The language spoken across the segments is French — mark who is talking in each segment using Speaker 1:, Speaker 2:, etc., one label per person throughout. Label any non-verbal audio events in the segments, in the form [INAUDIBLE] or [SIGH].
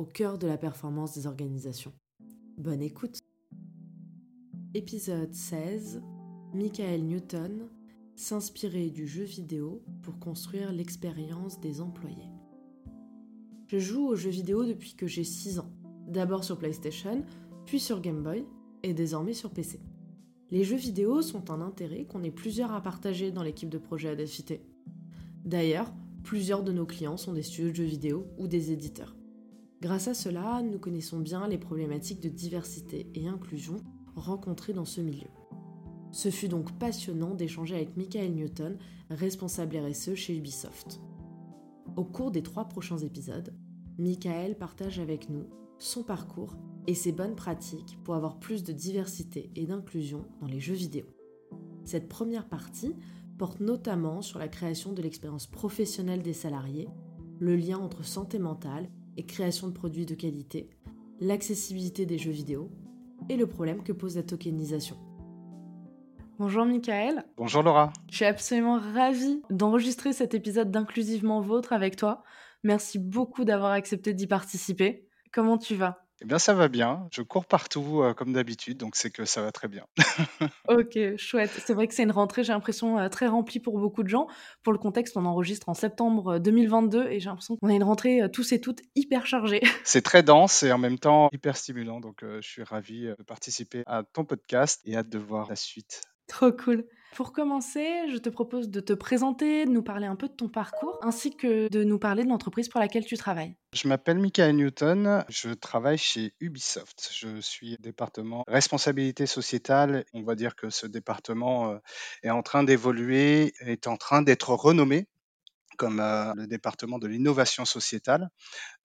Speaker 1: au cœur de la performance des organisations. Bonne écoute Épisode 16 Michael Newton s'inspirer du jeu vidéo pour construire l'expérience des employés. Je joue aux jeux vidéo depuis que j'ai 6 ans, d'abord sur PlayStation, puis sur Game Boy et désormais sur PC. Les jeux vidéo sont un intérêt qu'on est plusieurs à partager dans l'équipe de projet Adelphité. D'ailleurs, plusieurs de nos clients sont des studios de jeux vidéo ou des éditeurs. Grâce à cela, nous connaissons bien les problématiques de diversité et inclusion rencontrées dans ce milieu. Ce fut donc passionnant d'échanger avec Michael Newton, responsable RSE chez Ubisoft. Au cours des trois prochains épisodes, Michael partage avec nous son parcours et ses bonnes pratiques pour avoir plus de diversité et d'inclusion dans les jeux vidéo. Cette première partie porte notamment sur la création de l'expérience professionnelle des salariés, le lien entre santé mentale et création de produits de qualité, l'accessibilité des jeux vidéo et le problème que pose la tokenisation. Bonjour Michael.
Speaker 2: Bonjour Laura.
Speaker 1: Je suis absolument ravie d'enregistrer cet épisode d'Inclusivement Vôtre avec toi. Merci beaucoup d'avoir accepté d'y participer. Comment tu vas?
Speaker 2: Eh bien, ça va bien. Je cours partout euh, comme d'habitude, donc c'est que ça va très bien. [LAUGHS]
Speaker 1: ok, chouette. C'est vrai que c'est une rentrée, j'ai l'impression, euh, très remplie pour beaucoup de gens. Pour le contexte, on enregistre en septembre 2022 euh, et j'ai l'impression qu'on a une rentrée tous et toutes hyper chargée. [LAUGHS]
Speaker 2: C'est très dense et en même temps hyper stimulant, donc je suis ravi de participer à ton podcast et hâte de voir la suite.
Speaker 1: Trop cool. Pour commencer, je te propose de te présenter, de nous parler un peu de ton parcours, ainsi que de nous parler de l'entreprise pour laquelle tu travailles.
Speaker 2: Je m'appelle Michael Newton, je travaille chez Ubisoft. Je suis département responsabilité sociétale. On va dire que ce département euh, est en train d'évoluer, est en train d'être renommé comme euh, le département de l'innovation sociétale,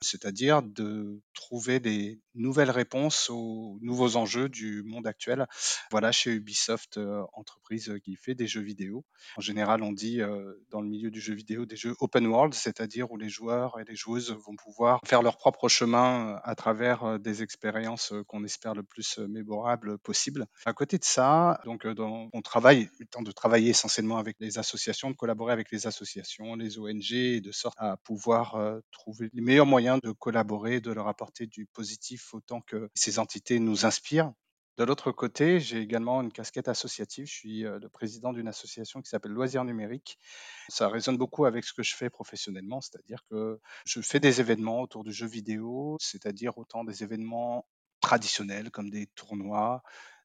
Speaker 2: c'est-à-dire de trouver des nouvelles réponses aux nouveaux enjeux du monde actuel. Voilà, chez Ubisoft, euh, entreprise qui fait des jeux vidéo. En général, on dit euh, dans le milieu du jeu vidéo des jeux open world, c'est-à-dire où les joueurs et les joueuses vont pouvoir faire leur propre chemin à travers des expériences qu'on espère le plus mémorables possible. À côté de ça, donc, on travaille, le temps de travailler essentiellement avec les associations, de collaborer avec les associations, les ONG, de sorte à pouvoir euh, trouver les meilleurs moyens de collaborer, de leur apporter du positif autant que ces entités nous inspirent. De l'autre côté, j'ai également une casquette associative. Je suis euh, le président d'une association qui s'appelle Loisirs Numériques. Ça résonne beaucoup avec ce que je fais professionnellement, c'est-à-dire que je fais des événements autour du jeu vidéo, c'est-à-dire autant des événements traditionnels comme des tournois,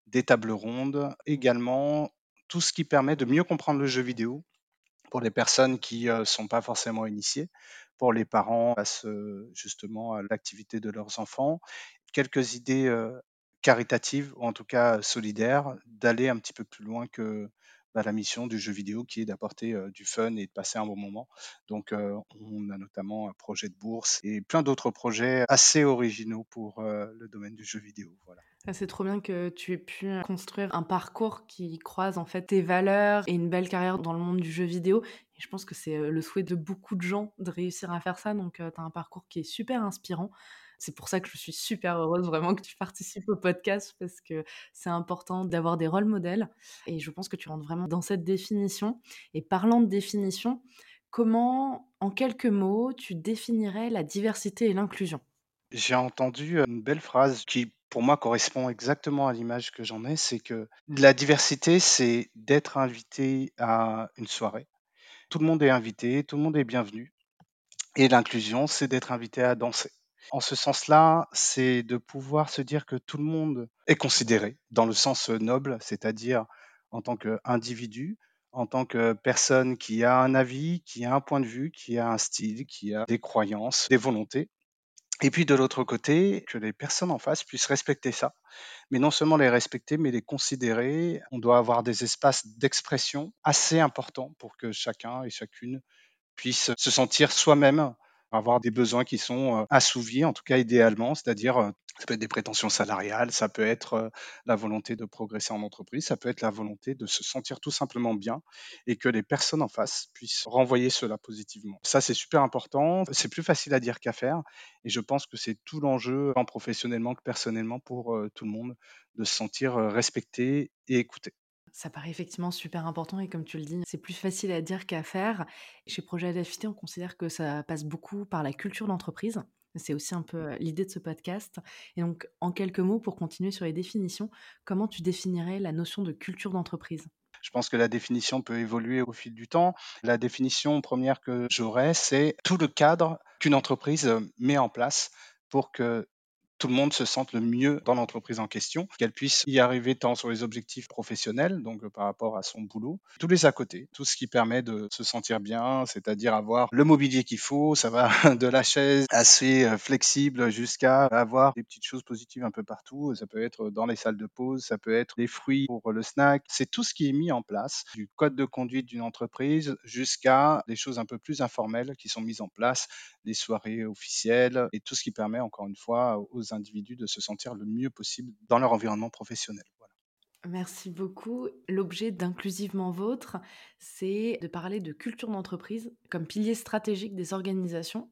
Speaker 2: des tables rondes, également tout ce qui permet de mieux comprendre le jeu vidéo pour les personnes qui ne sont pas forcément initiées, pour les parents face justement à l'activité de leurs enfants. Quelques idées caritatives, ou en tout cas solidaires, d'aller un petit peu plus loin que bah, la mission du jeu vidéo qui est d'apporter du fun et de passer un bon moment. Donc on a notamment un projet de bourse et plein d'autres projets assez originaux pour le domaine du jeu vidéo. Voilà.
Speaker 1: Ah, c'est trop bien que tu aies pu construire un parcours qui croise en fait tes valeurs et une belle carrière dans le monde du jeu vidéo. Et je pense que c'est le souhait de beaucoup de gens de réussir à faire ça. Donc, tu as un parcours qui est super inspirant. C'est pour ça que je suis super heureuse vraiment que tu participes au podcast parce que c'est important d'avoir des rôles modèles. Et je pense que tu rentres vraiment dans cette définition. Et parlant de définition, comment, en quelques mots, tu définirais la diversité et l'inclusion?
Speaker 2: J'ai entendu une belle phrase qui pour moi, correspond exactement à l'image que j'en ai, c'est que la diversité, c'est d'être invité à une soirée. Tout le monde est invité, tout le monde est bienvenu. Et l'inclusion, c'est d'être invité à danser. En ce sens-là, c'est de pouvoir se dire que tout le monde est considéré dans le sens noble, c'est-à-dire en tant qu'individu, en tant que personne qui a un avis, qui a un point de vue, qui a un style, qui a des croyances, des volontés. Et puis de l'autre côté, que les personnes en face puissent respecter ça. Mais non seulement les respecter, mais les considérer. On doit avoir des espaces d'expression assez importants pour que chacun et chacune puisse se sentir soi-même avoir des besoins qui sont assouvis, en tout cas idéalement, c'est-à-dire ça peut être des prétentions salariales, ça peut être la volonté de progresser en entreprise, ça peut être la volonté de se sentir tout simplement bien et que les personnes en face puissent renvoyer cela positivement. Ça, c'est super important. C'est plus facile à dire qu'à faire et je pense que c'est tout l'enjeu, tant professionnellement que personnellement, pour tout le monde, de se sentir respecté et écouté.
Speaker 1: Ça paraît effectivement super important et comme tu le dis, c'est plus facile à dire qu'à faire. Chez Projet Adafité, on considère que ça passe beaucoup par la culture d'entreprise. C'est aussi un peu l'idée de ce podcast. Et donc, en quelques mots, pour continuer sur les définitions, comment tu définirais la notion de culture d'entreprise?
Speaker 2: Je pense que la définition peut évoluer au fil du temps. La définition première que j'aurais, c'est tout le cadre qu'une entreprise met en place pour que tout le monde se sente le mieux dans l'entreprise en question, qu'elle puisse y arriver tant sur les objectifs professionnels, donc euh, par rapport à son boulot, tous les à côté, tout ce qui permet de se sentir bien, c'est-à-dire avoir le mobilier qu'il faut, ça va [LAUGHS] de la chaise assez euh, flexible jusqu'à avoir des petites choses positives un peu partout, ça peut être dans les salles de pause, ça peut être des fruits pour le snack, c'est tout ce qui est mis en place, du code de conduite d'une entreprise jusqu'à des choses un peu plus informelles qui sont mises en place, des soirées officielles et tout ce qui permet encore une fois aux individus de se sentir le mieux possible dans leur environnement professionnel.
Speaker 1: Merci beaucoup. L'objet d'Inclusivement Vôtre, c'est de parler de culture d'entreprise comme pilier stratégique des organisations.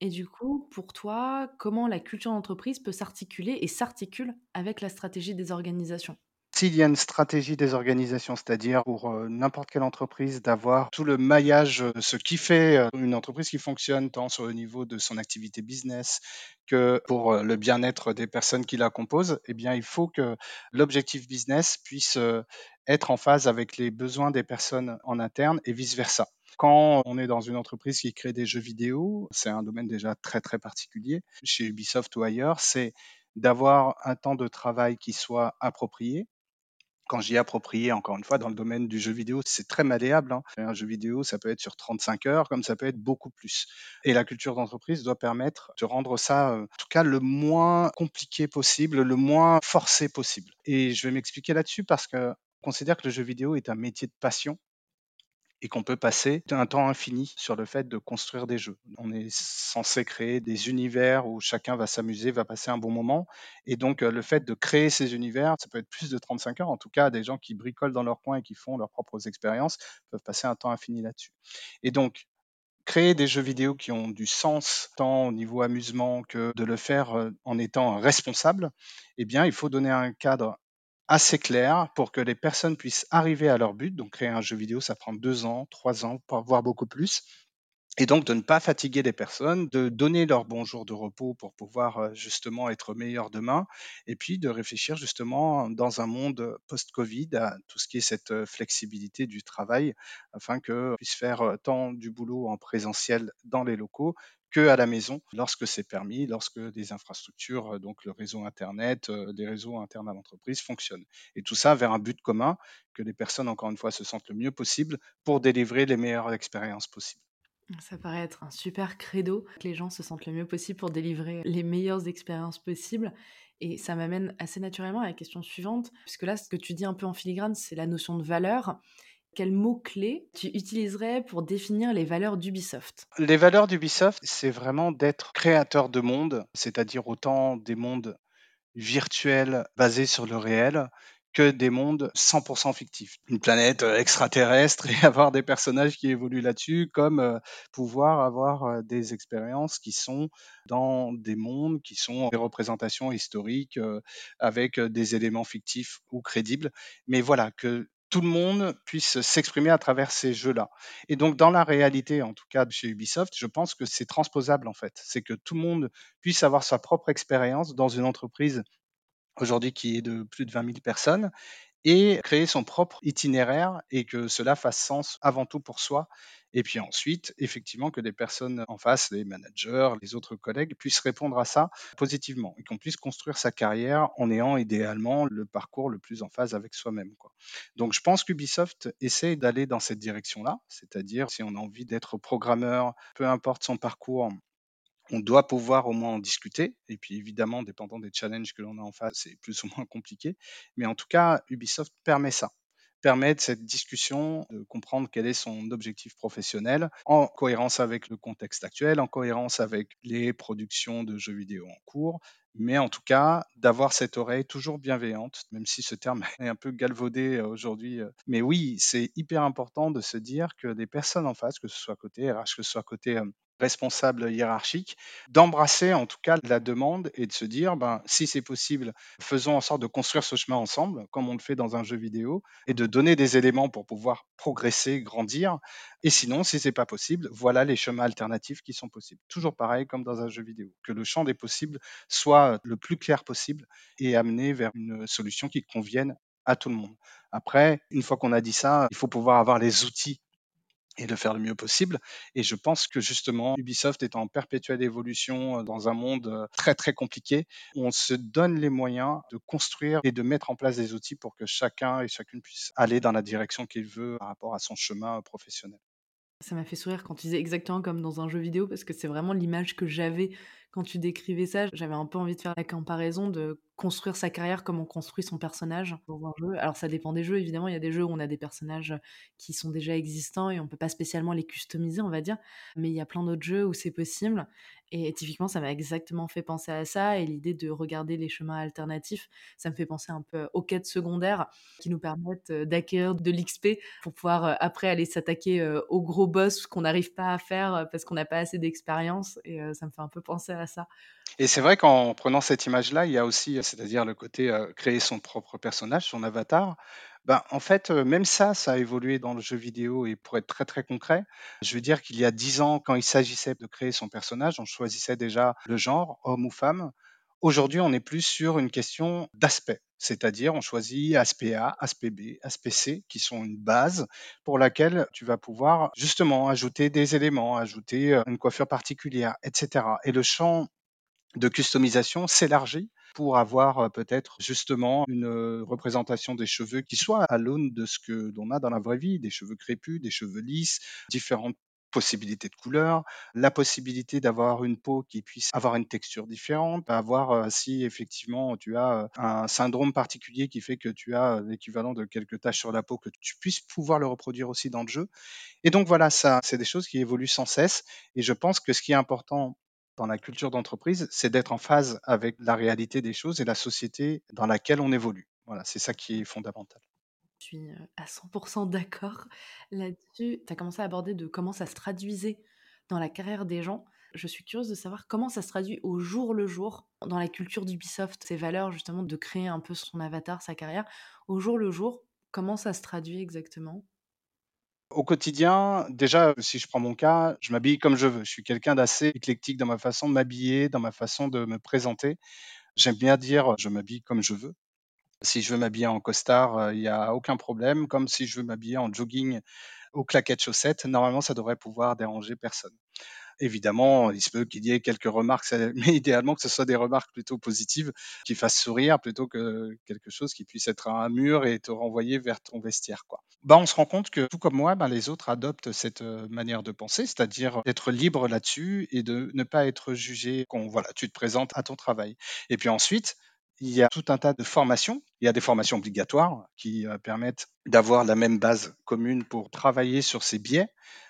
Speaker 1: Et du coup, pour toi, comment la culture d'entreprise peut s'articuler et s'articule avec la stratégie des organisations?
Speaker 2: S'il y a une stratégie des organisations, c'est-à-dire pour n'importe quelle entreprise d'avoir tout le maillage, ce qui fait une entreprise qui fonctionne tant sur le niveau de son activité business que pour le bien-être des personnes qui la composent, eh bien, il faut que l'objectif business puisse être en phase avec les besoins des personnes en interne et vice-versa. Quand on est dans une entreprise qui crée des jeux vidéo, c'est un domaine déjà très très particulier. Chez Ubisoft ou ailleurs, c'est d'avoir un temps de travail qui soit approprié, quand j'y ai approprié, encore une fois, dans le domaine du jeu vidéo, c'est très malléable. Hein. Un jeu vidéo, ça peut être sur 35 heures, comme ça peut être beaucoup plus. Et la culture d'entreprise doit permettre de rendre ça, euh, en tout cas, le moins compliqué possible, le moins forcé possible. Et je vais m'expliquer là-dessus parce que considère que le jeu vidéo est un métier de passion et qu'on peut passer un temps infini sur le fait de construire des jeux. On est censé créer des univers où chacun va s'amuser, va passer un bon moment. Et donc, euh, le fait de créer ces univers, ça peut être plus de 35 heures. En tout cas, des gens qui bricolent dans leur coin et qui font leurs propres expériences peuvent passer un temps infini là-dessus. Et donc, créer des jeux vidéo qui ont du sens, tant au niveau amusement que de le faire euh, en étant responsable, eh bien, il faut donner un cadre assez clair pour que les personnes puissent arriver à leur but. Donc créer un jeu vidéo, ça prend deux ans, trois ans, voire beaucoup plus. Et donc de ne pas fatiguer les personnes, de donner leur bon jour de repos pour pouvoir euh, justement être meilleur demain, et puis de réfléchir justement dans un monde post-Covid à tout ce qui est cette euh, flexibilité du travail, afin que puisse faire euh, tant du boulot en présentiel dans les locaux que à la maison lorsque c'est permis, lorsque des infrastructures, donc le réseau Internet, des réseaux internes à l'entreprise fonctionnent. Et tout ça vers un but commun, que les personnes, encore une fois, se sentent le mieux possible pour délivrer les meilleures expériences possibles.
Speaker 1: Ça paraît être un super credo, que les gens se sentent le mieux possible pour délivrer les meilleures expériences possibles. Et ça m'amène assez naturellement à la question suivante, puisque là, ce que tu dis un peu en filigrane, c'est la notion de valeur. Quels mots-clés tu utiliserais pour définir les valeurs d'Ubisoft?
Speaker 2: Les valeurs d'Ubisoft, c'est vraiment d'être créateur de mondes, c'est-à-dire autant des mondes virtuels basés sur le réel que des mondes 100% fictifs. Une planète euh, extraterrestre et [LAUGHS] avoir des personnages qui évoluent là-dessus, comme euh, pouvoir avoir euh, des expériences qui sont dans des mondes qui sont des représentations historiques avec des éléments fictifs ou crédibles. Mais voilà, que tout le monde puisse s'exprimer à travers ces jeux-là. Et donc, dans la réalité, en tout cas chez Ubisoft, je pense que c'est transposable en fait. C'est que tout le monde puisse avoir sa propre expérience dans une entreprise aujourd'hui qui est de plus de 20 000 personnes et créer son propre itinéraire et que cela fasse sens avant tout pour soi. Et puis ensuite, effectivement, que des personnes en face, les managers, les autres collègues, puissent répondre à ça positivement et qu'on puisse construire sa carrière en ayant idéalement le parcours le plus en phase avec soi-même. Donc je pense qu'Ubisoft essaie d'aller dans cette direction-là, c'est-à-dire si on a envie d'être programmeur, peu importe son parcours, on doit pouvoir au moins en discuter. Et puis évidemment, dépendant des challenges que l'on a en face, c'est plus ou moins compliqué. Mais en tout cas, Ubisoft permet ça permettre cette discussion, de comprendre quel est son objectif professionnel, en cohérence avec le contexte actuel, en cohérence avec les productions de jeux vidéo en cours, mais en tout cas, d'avoir cette oreille toujours bienveillante, même si ce terme [LAUGHS] est un peu galvaudé euh, aujourd'hui. euh. Mais oui, c'est hyper important de se dire que des personnes en face, que ce soit côté RH, que ce soit côté responsable hiérarchique, d'embrasser en tout cas la demande et de se dire, ben, si c'est possible, faisons en sorte de construire ce chemin ensemble, comme on le fait dans un jeu vidéo, et de donner des éléments pour pouvoir progresser, grandir. Et sinon, si c'est pas possible, voilà les chemins alternatifs qui sont possibles. Toujours pareil comme dans un jeu vidéo, que le champ des possibles soit le plus clair possible et amener vers une solution qui convienne à tout le monde. Après, une fois qu'on a dit ça, il faut pouvoir avoir les outils et le faire le mieux possible. Et je pense que justement, Ubisoft est en perpétuelle évolution euh, dans un monde euh, très très compliqué. On se donne les moyens de construire et de mettre en place des outils pour que chacun et chacune puisse aller dans la direction qu'il veut par rapport à son chemin euh, professionnel.
Speaker 1: Ça m'a fait sourire quand tu disais exactement comme dans un jeu vidéo, parce que c'est vraiment l'image que j'avais quand tu décrivais ça. J'avais un peu envie de faire la comparaison de construire sa carrière comme on construit son personnage dans un jeu. Alors ça dépend des jeux, évidemment. Il y a des jeux où on a des personnages qui sont déjà existants et on peut pas spécialement les customiser, on va dire. Mais il y a plein d'autres jeux où c'est possible. Et typiquement, ça m'a exactement fait penser à ça. Et l'idée de regarder les chemins alternatifs, ça me fait penser un peu aux quêtes secondaires qui nous permettent euh, d'acquérir de l'XP pour pouvoir euh, après aller s'attaquer euh, aux gros boss qu'on n'arrive pas à faire parce qu'on n'a pas assez d'expérience. Et ça me fait un peu penser à
Speaker 2: Et c'est vrai qu'en prenant cette image-là, il y a aussi, c'est-à-dire le côté euh, créer son propre personnage, son avatar. Ben, en fait, euh, même ça, ça a évolué dans le jeu vidéo et pour être très très concret, je veux dire qu'il y a dix ans, quand il s'agissait de créer son personnage, on choisissait déjà le genre, homme ou femme. Aujourd'hui, on est plus sur une question d'aspect, c'est-à-dire on choisit aspect A, aspect B, aspect C, qui sont une base pour laquelle tu vas pouvoir justement ajouter des éléments, ajouter euh, une coiffure particulière, etc. Et le champ de customisation s'élargit pour avoir euh, peut-être justement une euh, représentation des cheveux qui soit à l'aune de ce que l'on a dans la vraie vie, des cheveux crépus, des cheveux lisses, différentes possibilités de couleurs, la possibilité d'avoir une peau qui puisse avoir une texture différente, avoir euh, si effectivement tu as un syndrome particulier qui fait que tu as l'équivalent de quelques taches sur la peau, que tu puisses pouvoir le reproduire aussi dans le jeu. Et donc voilà, ça, c'est des choses qui évoluent sans cesse. Et je pense que ce qui est important dans la culture d'entreprise, c'est d'être en phase avec la réalité des choses et la société dans laquelle on évolue. Voilà, c'est ça qui est fondamental.
Speaker 1: Je suis à 100% d'accord là-dessus. Tu as commencé à aborder de comment ça se traduisait dans la carrière des gens. Je suis curieuse de savoir comment ça se traduit au jour le jour dans la culture d'Ubisoft, ces valeurs justement de créer un peu son avatar, sa carrière. Au jour le jour, comment ça se traduit exactement?
Speaker 2: Au quotidien, déjà, si je prends mon cas, je m'habille comme je veux. Je suis quelqu'un d'assez éclectique dans ma façon de m'habiller, dans ma façon de me présenter. J'aime bien dire, je m'habille comme je veux. Si je veux m'habiller en costard, euh, il n'y a aucun problème. Comme si je veux m'habiller en jogging aux claquettes chaussettes, normalement, ça devrait pouvoir déranger personne. Évidemment, il se peut qu'il y ait quelques remarques, [LAUGHS] mais idéalement que ce soit des remarques plutôt positives qui fassent sourire plutôt que quelque chose qui puisse être un mur et te renvoyer vers ton vestiaire. Quoi. Bah, on se rend compte que tout comme moi, bah, les autres adoptent cette euh, manière de penser, c'est-à-dire d'être libre là-dessus et de ne pas être jugé quand voilà, tu te présentes à ton travail. Et puis ensuite, il y a tout un tas de formations. Il y a des formations obligatoires qui euh, permettent d'avoir la même base commune pour travailler sur ces biais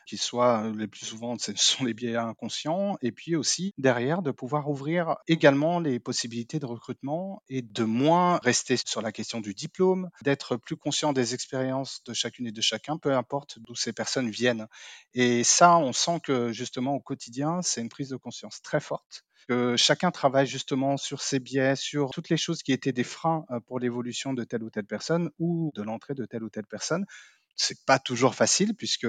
Speaker 2: qui soient euh, les plus souvent, ce sont les biais inconscients, et puis aussi derrière de pouvoir ouvrir également les possibilités de recrutement et de moins rester sur la question du diplôme, d'être plus conscient des expériences de chacune et de chacun, peu importe d'où ces personnes viennent. Et ça, on sent que justement au quotidien, c'est une prise de conscience très forte que chacun travaille justement sur ses biais, sur toutes les choses qui étaient des freins euh, pour l'évolution de telle ou telle personne ou de l'entrée de telle ou telle personne. C'est pas toujours facile puisque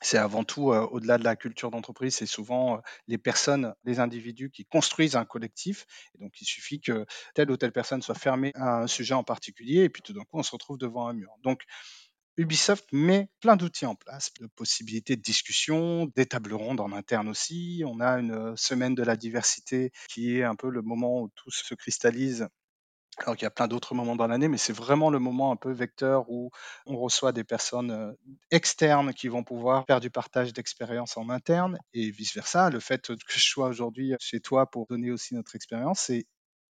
Speaker 2: c'est avant tout, euh, au-delà de la culture d'entreprise, c'est souvent euh, les personnes, les individus qui construisent un collectif. Et donc, il suffit que telle ou telle personne soit fermée à un sujet en particulier, et puis tout d'un coup, on se retrouve devant un mur. Ubisoft met plein d'outils en place, de possibilités de discussion, des tables rondes en interne aussi. On a une euh, semaine de la diversité qui est un peu le moment où tout se cristallise alors qu'il y a plein d'autres moments dans l'année, mais c'est vraiment le moment un peu vecteur où on reçoit des personnes euh, externes qui vont pouvoir faire du partage d'expérience en interne et vice-versa. Le fait que je sois aujourd'hui chez toi pour donner aussi notre expérience, c'est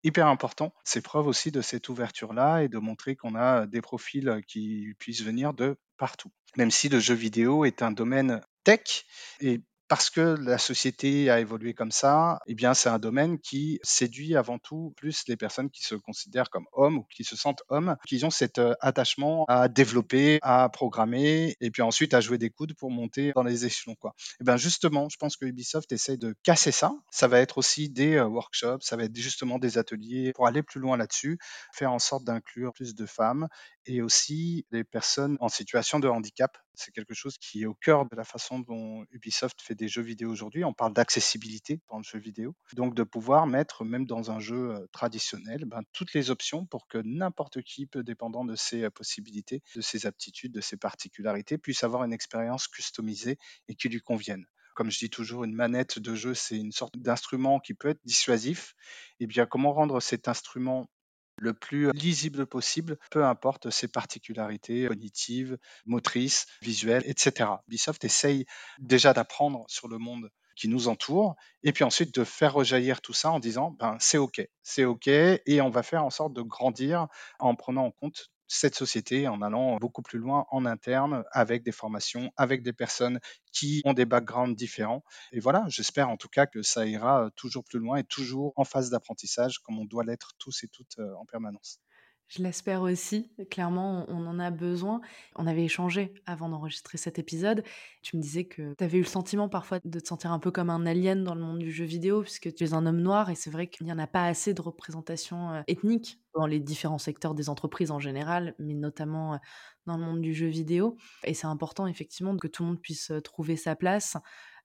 Speaker 2: hyper important. C'est preuve aussi de cette ouverture-là et de montrer qu'on a des profils qui puissent venir de partout. Même si le jeu vidéo est un domaine tech et parce que la société a évolué comme ça, eh bien, c'est un domaine qui séduit avant tout plus les personnes qui se considèrent comme hommes ou qui se sentent hommes, qui ont cet euh, attachement à développer, à programmer et puis ensuite à jouer des coudes pour monter dans les échelons, quoi. Eh bien, justement, je pense que Ubisoft essaie de casser ça. Ça va être aussi des euh, workshops, ça va être justement des ateliers pour aller plus loin là-dessus, faire en sorte d'inclure plus de femmes et aussi les personnes en situation de handicap. C'est quelque chose qui est au cœur de la façon dont Ubisoft fait des jeux vidéo aujourd'hui. On parle d'accessibilité dans le jeu vidéo. Donc de pouvoir mettre, même dans un jeu euh, traditionnel, ben, toutes les options pour que n'importe qui, peu dépendant de ses euh, possibilités, de ses aptitudes, de ses particularités, puisse avoir une expérience customisée et qui lui convienne comme je dis toujours, une manette de jeu, c'est une sorte d'instrument qui peut être dissuasif. Et eh bien, comment rendre cet instrument le plus lisible possible, peu importe ses particularités cognitives, motrices, visuelles, etc. Ubisoft essaye déjà d'apprendre sur le monde qui nous entoure, et puis ensuite de faire rejaillir tout ça en disant ben, c'est OK, c'est OK, et on va faire en sorte de grandir en prenant en compte cette société en allant beaucoup plus loin en interne avec des formations, avec des personnes qui ont des backgrounds différents. Et voilà, j'espère en tout cas que ça ira toujours plus loin et toujours en phase d'apprentissage comme on doit l'être tous et toutes euh, en permanence.
Speaker 1: Je l'espère aussi. Clairement, on en a besoin. On avait échangé avant d'enregistrer cet épisode. Tu me disais que tu avais eu le sentiment parfois de te sentir un peu comme un alien dans le monde du jeu vidéo, puisque tu es un homme noir et c'est vrai qu'il n'y en a pas assez de représentation euh, ethnique dans les différents secteurs des entreprises en général, mais notamment euh, dans le monde du jeu vidéo. Et c'est important effectivement que tout le monde puisse euh, trouver sa place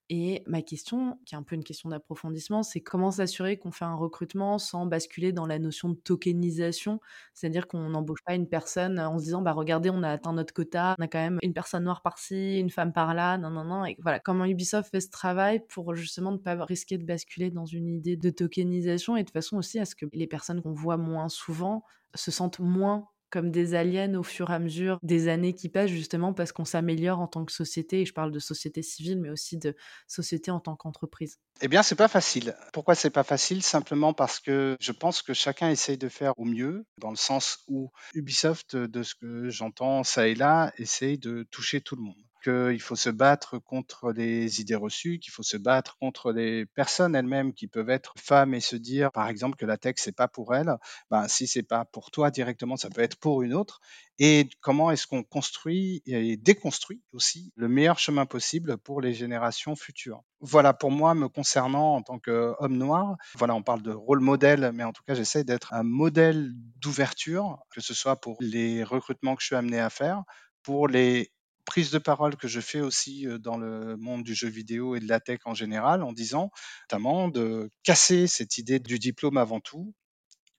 Speaker 1: et ma question, qui est un peu une question d'approfondissement, c'est comment s'assurer qu'on fait un recrutement sans basculer dans la notion de tokenisation, c'est-à-dire qu'on n'embauche pas une personne en se disant bah regardez on a atteint notre quota, on a quand même une personne noire par-ci, une femme par-là, non non non, et voilà. Comment Ubisoft fait ce travail pour justement ne pas risquer de basculer dans une idée de tokenisation et de façon aussi à ce que les personnes qu'on voit moins souvent se sentent moins comme des aliens au fur et à mesure des années qui passent, justement parce qu'on s'améliore en tant que société. Et je parle de société civile, mais aussi de société en tant qu'entreprise.
Speaker 2: Eh bien, c'est pas facile. Pourquoi c'est pas facile? Simplement parce que je pense que chacun essaye de faire au mieux, dans le sens où Ubisoft, de ce que j'entends ça et là, essaye de toucher tout le monde qu'il faut se battre contre les idées reçues, qu'il faut se battre contre les personnes elles-mêmes qui peuvent être femmes et se dire, par exemple, que la tech c'est pas pour elles. Ben, si c'est pas pour toi directement, ça peut être pour une autre. Et comment est-ce qu'on construit et déconstruit aussi le meilleur chemin possible pour les générations futures? Voilà, pour moi, me concernant en tant qu'homme noir, voilà, on parle de rôle modèle, mais en tout cas, j'essaie d'être un modèle d'ouverture, que ce soit pour les recrutements que je suis amené à faire, pour les prise de parole que je fais aussi dans le monde du jeu vidéo et de la tech en général, en disant notamment de casser cette idée du diplôme avant tout,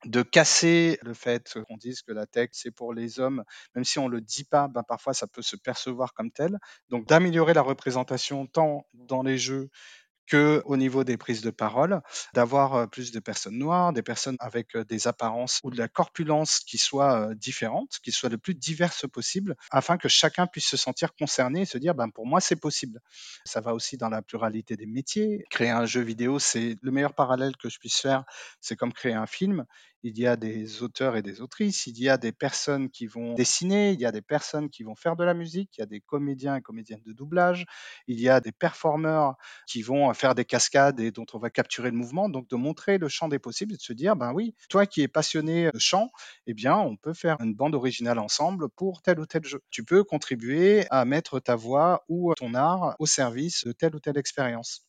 Speaker 2: de casser le fait qu'on dise que la tech c'est pour les hommes, même si on le dit pas, ben parfois ça peut se percevoir comme tel. Donc d'améliorer la représentation tant dans les jeux que au niveau des prises de parole, d'avoir plus de personnes noires, des personnes avec des apparences ou de la corpulence qui soient différentes, qui soient le plus diverses possible, afin que chacun puisse se sentir concerné et se dire, ben pour moi c'est possible. Ça va aussi dans la pluralité des métiers. Créer un jeu vidéo, c'est le meilleur parallèle que je puisse faire, c'est comme créer un film il y a des auteurs et des autrices, il y a des personnes qui vont dessiner, il y a des personnes qui vont faire de la musique, il y a des comédiens et comédiennes de doublage, il y a des performeurs qui vont faire des cascades et dont on va capturer le mouvement. Donc de montrer le champ des possibles et de se dire, ben oui, toi qui es passionné de chant, eh bien on peut faire une bande originale ensemble pour tel ou tel jeu. Tu peux contribuer à mettre ta voix ou ton art au service de telle ou telle expérience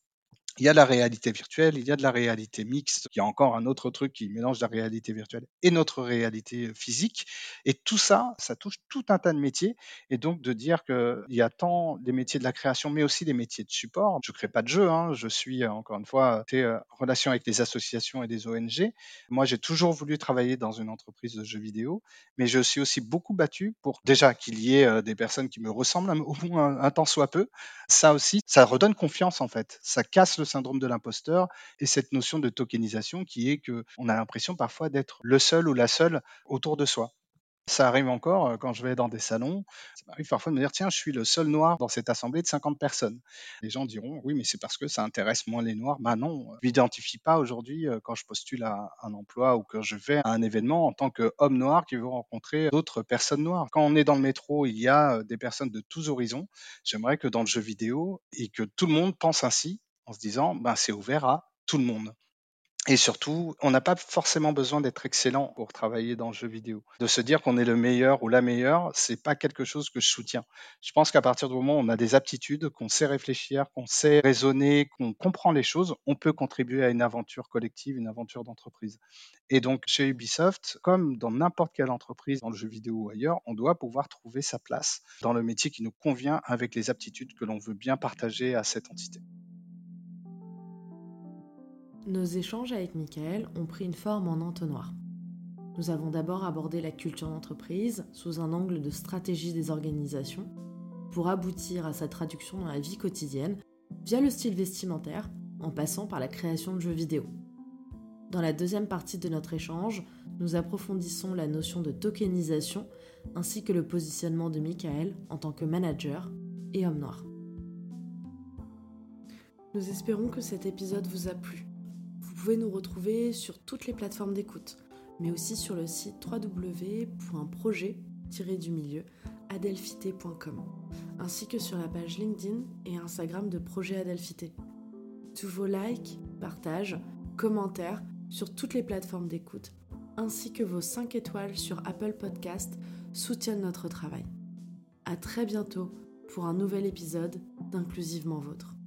Speaker 2: il y a la réalité virtuelle, il y a de la réalité mixte, il y a encore un autre truc qui mélange la réalité virtuelle et notre réalité physique. Et tout ça, ça touche tout un tas de métiers. Et donc de dire qu'il y a tant des métiers de la création, mais aussi des métiers de support. Je ne crée pas de jeu, hein. je suis encore une fois en relation avec les associations et des ONG. Moi, j'ai toujours voulu travailler dans une entreprise de jeux vidéo, mais je suis aussi beaucoup battu pour déjà qu'il y ait des personnes qui me ressemblent au moins un, un temps soit peu. Ça aussi, ça redonne confiance en fait. Ça casse le syndrome de l'imposteur et cette notion de tokenisation qui est que on a l'impression parfois d'être le seul ou la seule autour de soi. Ça arrive encore euh, quand je vais dans des salons. Ça m'arrive parfois de me dire tiens, je suis le seul noir dans cette assemblée de 50 personnes. Les gens diront oui, mais c'est parce que ça intéresse moins les noirs. Ben non, je m'identifie pas aujourd'hui euh, quand je postule à un emploi ou que je vais à un événement en tant qu'homme noir qui veut rencontrer d'autres personnes noires. Quand on est dans le métro, il y a euh, des personnes de tous horizons. J'aimerais que dans le jeu vidéo et que tout le monde pense ainsi en se disant ben c'est ouvert à tout le monde. Et surtout, on n'a pas forcément besoin d'être excellent pour travailler dans le jeu vidéo. De se dire qu'on est le meilleur ou la meilleure, c'est pas quelque chose que je soutiens. Je pense qu'à partir du moment où on a des aptitudes, qu'on sait réfléchir, qu'on sait raisonner, qu'on comprend les choses, on peut contribuer à une aventure collective, une aventure d'entreprise. Et donc, chez Ubisoft, comme dans n'importe quelle entreprise dans le jeu vidéo ou ailleurs, on doit pouvoir trouver sa place dans le métier qui nous convient avec les aptitudes que l'on veut bien partager à cette entité.
Speaker 1: Nos échanges avec Michael ont pris une forme en entonnoir. Nous avons d'abord abordé la culture d'entreprise sous un angle de stratégie des organisations pour aboutir à sa traduction dans la vie quotidienne via le style vestimentaire en passant par la création de jeux vidéo. Dans la deuxième partie de notre échange, nous approfondissons la notion de tokenisation ainsi que le positionnement de Michael en tant que manager et homme noir. Nous espérons que cet épisode vous a plu. Vous pouvez nous retrouver sur toutes les plateformes d'écoute, mais aussi sur le site www.projet-du-milieu ainsi que sur la page LinkedIn et Instagram de Projet Adelphité. Tous vos likes, partages, commentaires sur toutes les plateformes d'écoute, ainsi que vos 5 étoiles sur Apple Podcast soutiennent notre travail. À très bientôt pour un nouvel épisode d'Inclusivement Vôtre.